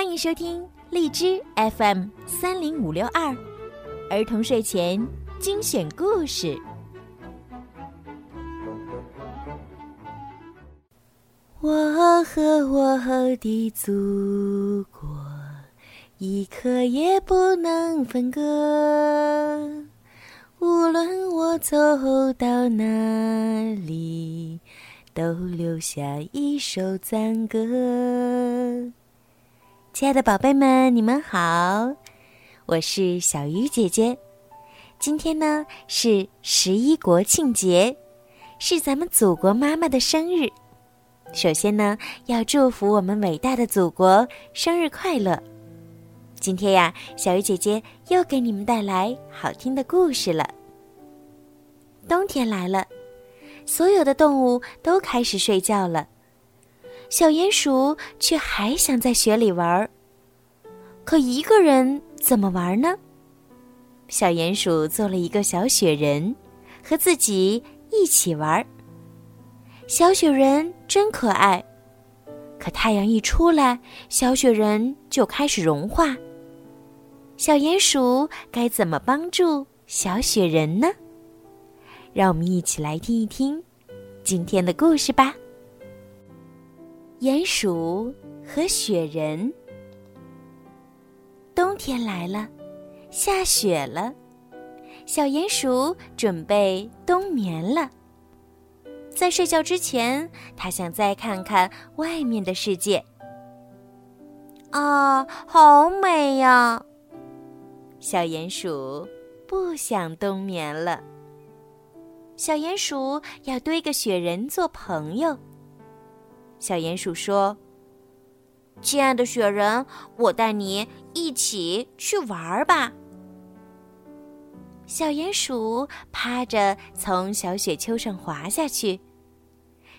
欢迎收听荔枝 FM 三零五六二儿童睡前精选故事。我和我的祖国，一刻也不能分割。无论我走到哪里，都留下一首赞歌。亲爱的宝贝们，你们好，我是小鱼姐姐。今天呢是十一国庆节，是咱们祖国妈妈的生日。首先呢，要祝福我们伟大的祖国生日快乐！今天呀，小鱼姐姐又给你们带来好听的故事了。冬天来了，所有的动物都开始睡觉了，小鼹鼠却还想在雪里玩儿。可一个人怎么玩呢？小鼹鼠做了一个小雪人，和自己一起玩儿。小雪人真可爱，可太阳一出来，小雪人就开始融化。小鼹鼠该怎么帮助小雪人呢？让我们一起来听一听今天的故事吧。鼹鼠和雪人。冬天来了，下雪了，小鼹鼠准备冬眠了。在睡觉之前，他想再看看外面的世界。啊，好美呀！小鼹鼠不想冬眠了。小鼹鼠要堆个雪人做朋友。小鼹鼠说：“亲爱的雪人，我带你一起去玩儿吧。”小鼹鼠趴着从小雪丘上滑下去，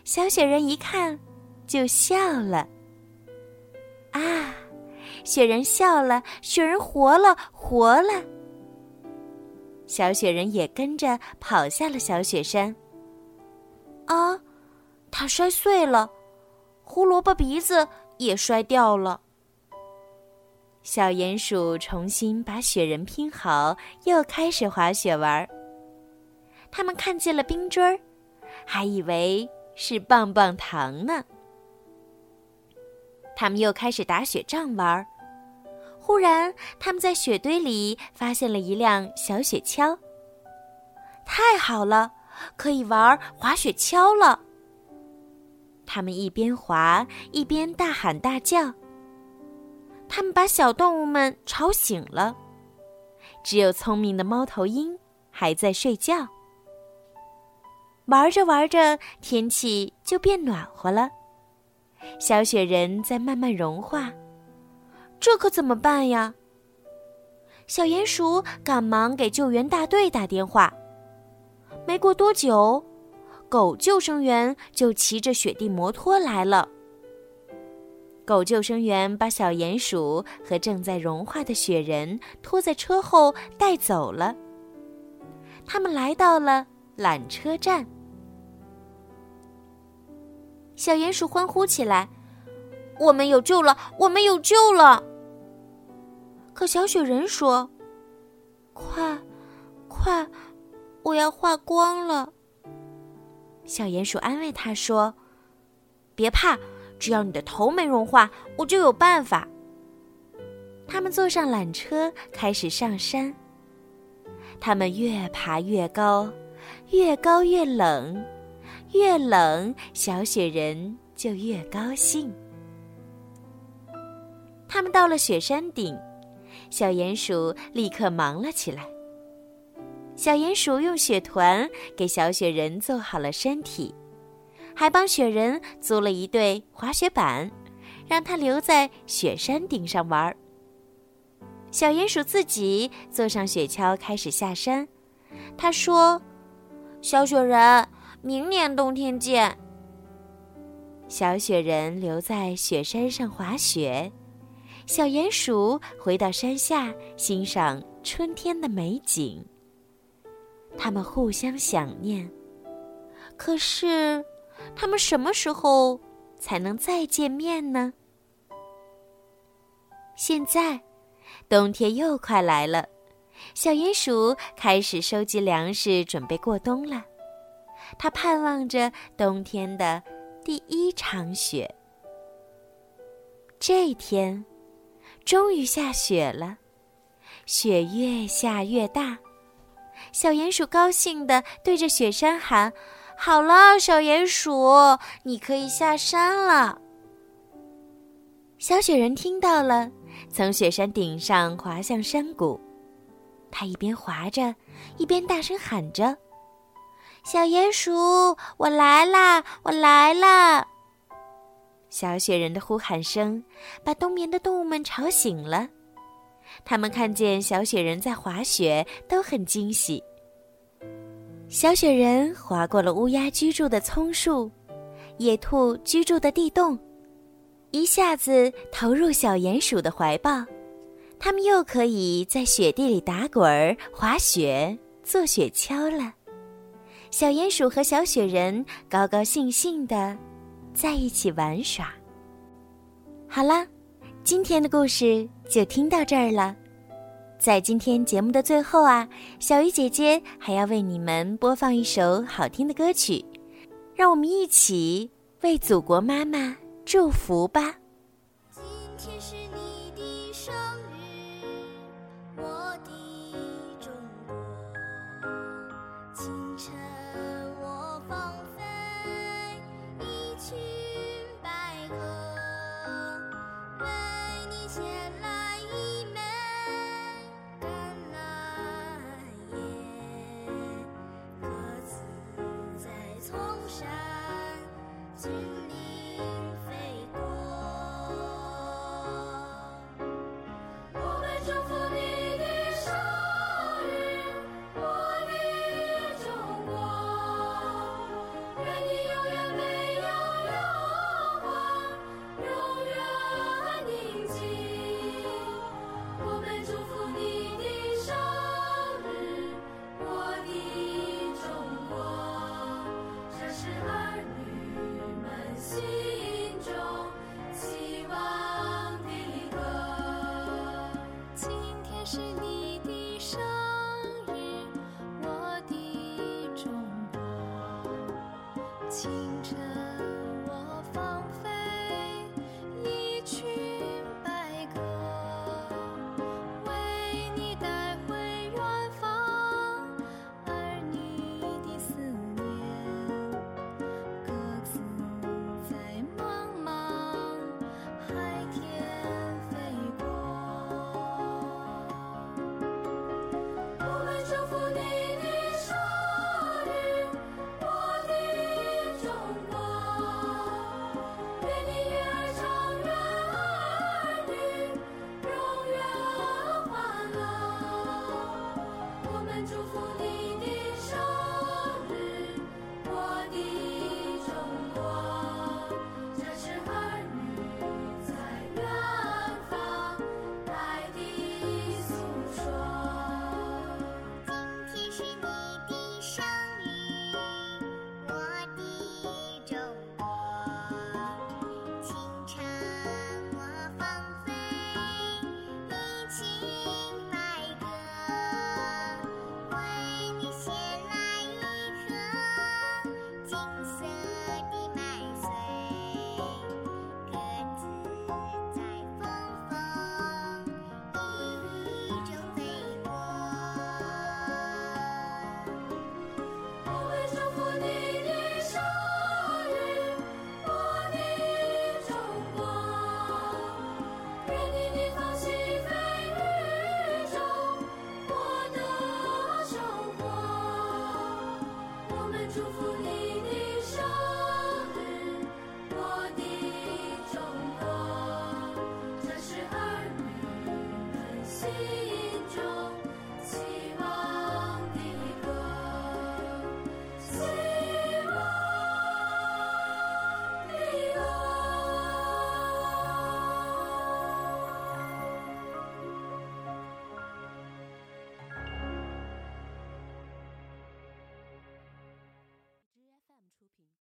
小雪人一看，就笑了。啊，雪人笑了，雪人活了，活了。小雪人也跟着跑下了小雪山。啊，它摔碎了，胡萝卜鼻子也摔掉了。小鼹鼠重新把雪人拼好，又开始滑雪玩儿。他们看见了冰锥儿，还以为是棒棒糖呢。他们又开始打雪仗玩儿。忽然，他们在雪堆里发现了一辆小雪橇。太好了，可以玩滑雪橇了。他们一边滑一边大喊大叫。他们把小动物们吵醒了，只有聪明的猫头鹰还在睡觉。玩着玩着，天气就变暖和了，小雪人在慢慢融化。这可怎么办呀？小鼹鼠赶忙给救援大队打电话。没过多久，狗救生员就骑着雪地摩托来了。狗救生员把小鼹鼠和正在融化的雪人拖在车后带走了。他们来到了缆车站，小鼹鼠欢呼起来：“我们有救了！我们有救了！”可小雪人说：“快，快，我要化光了。”小鼹鼠安慰他说：“别怕。”只要你的头没融化，我就有办法。他们坐上缆车，开始上山。他们越爬越高，越高越冷，越冷，小雪人就越高兴。他们到了雪山顶，小鼹鼠立刻忙了起来。小鼹鼠用雪团给小雪人做好了身体。还帮雪人租了一对滑雪板，让他留在雪山顶上玩。小鼹鼠自己坐上雪橇，开始下山。他说：“小雪人，明年冬天见。”小雪人留在雪山上滑雪，小鼹鼠回到山下欣赏春天的美景。他们互相想念，可是。他们什么时候才能再见面呢？现在，冬天又快来了，小鼹鼠开始收集粮食，准备过冬了。它盼望着冬天的第一场雪。这天，终于下雪了，雪越下越大。小鼹鼠高兴地对着雪山喊：“好了，小鼹鼠，你可以下山了。”小雪人听到了，从雪山顶上滑向山谷。他一边滑着，一边大声喊着：“小鼹鼠，我来啦，我来啦！”小雪人的呼喊声把冬眠的动物们吵醒了，他们看见小雪人在滑雪，都很惊喜。小雪人滑过了乌鸦居住的松树，野兔居住的地洞，一下子投入小鼹鼠的怀抱，他们又可以在雪地里打滚儿、滑雪、坐雪橇了。小鼹鼠和小雪人高高兴兴的。在一起玩耍。好了，今天的故事就听到这儿了。在今天节目的最后啊小鱼姐姐还要为你们播放一首好听的歌曲。让我们一起为祖国妈妈祝福吧。今天是你的生日我的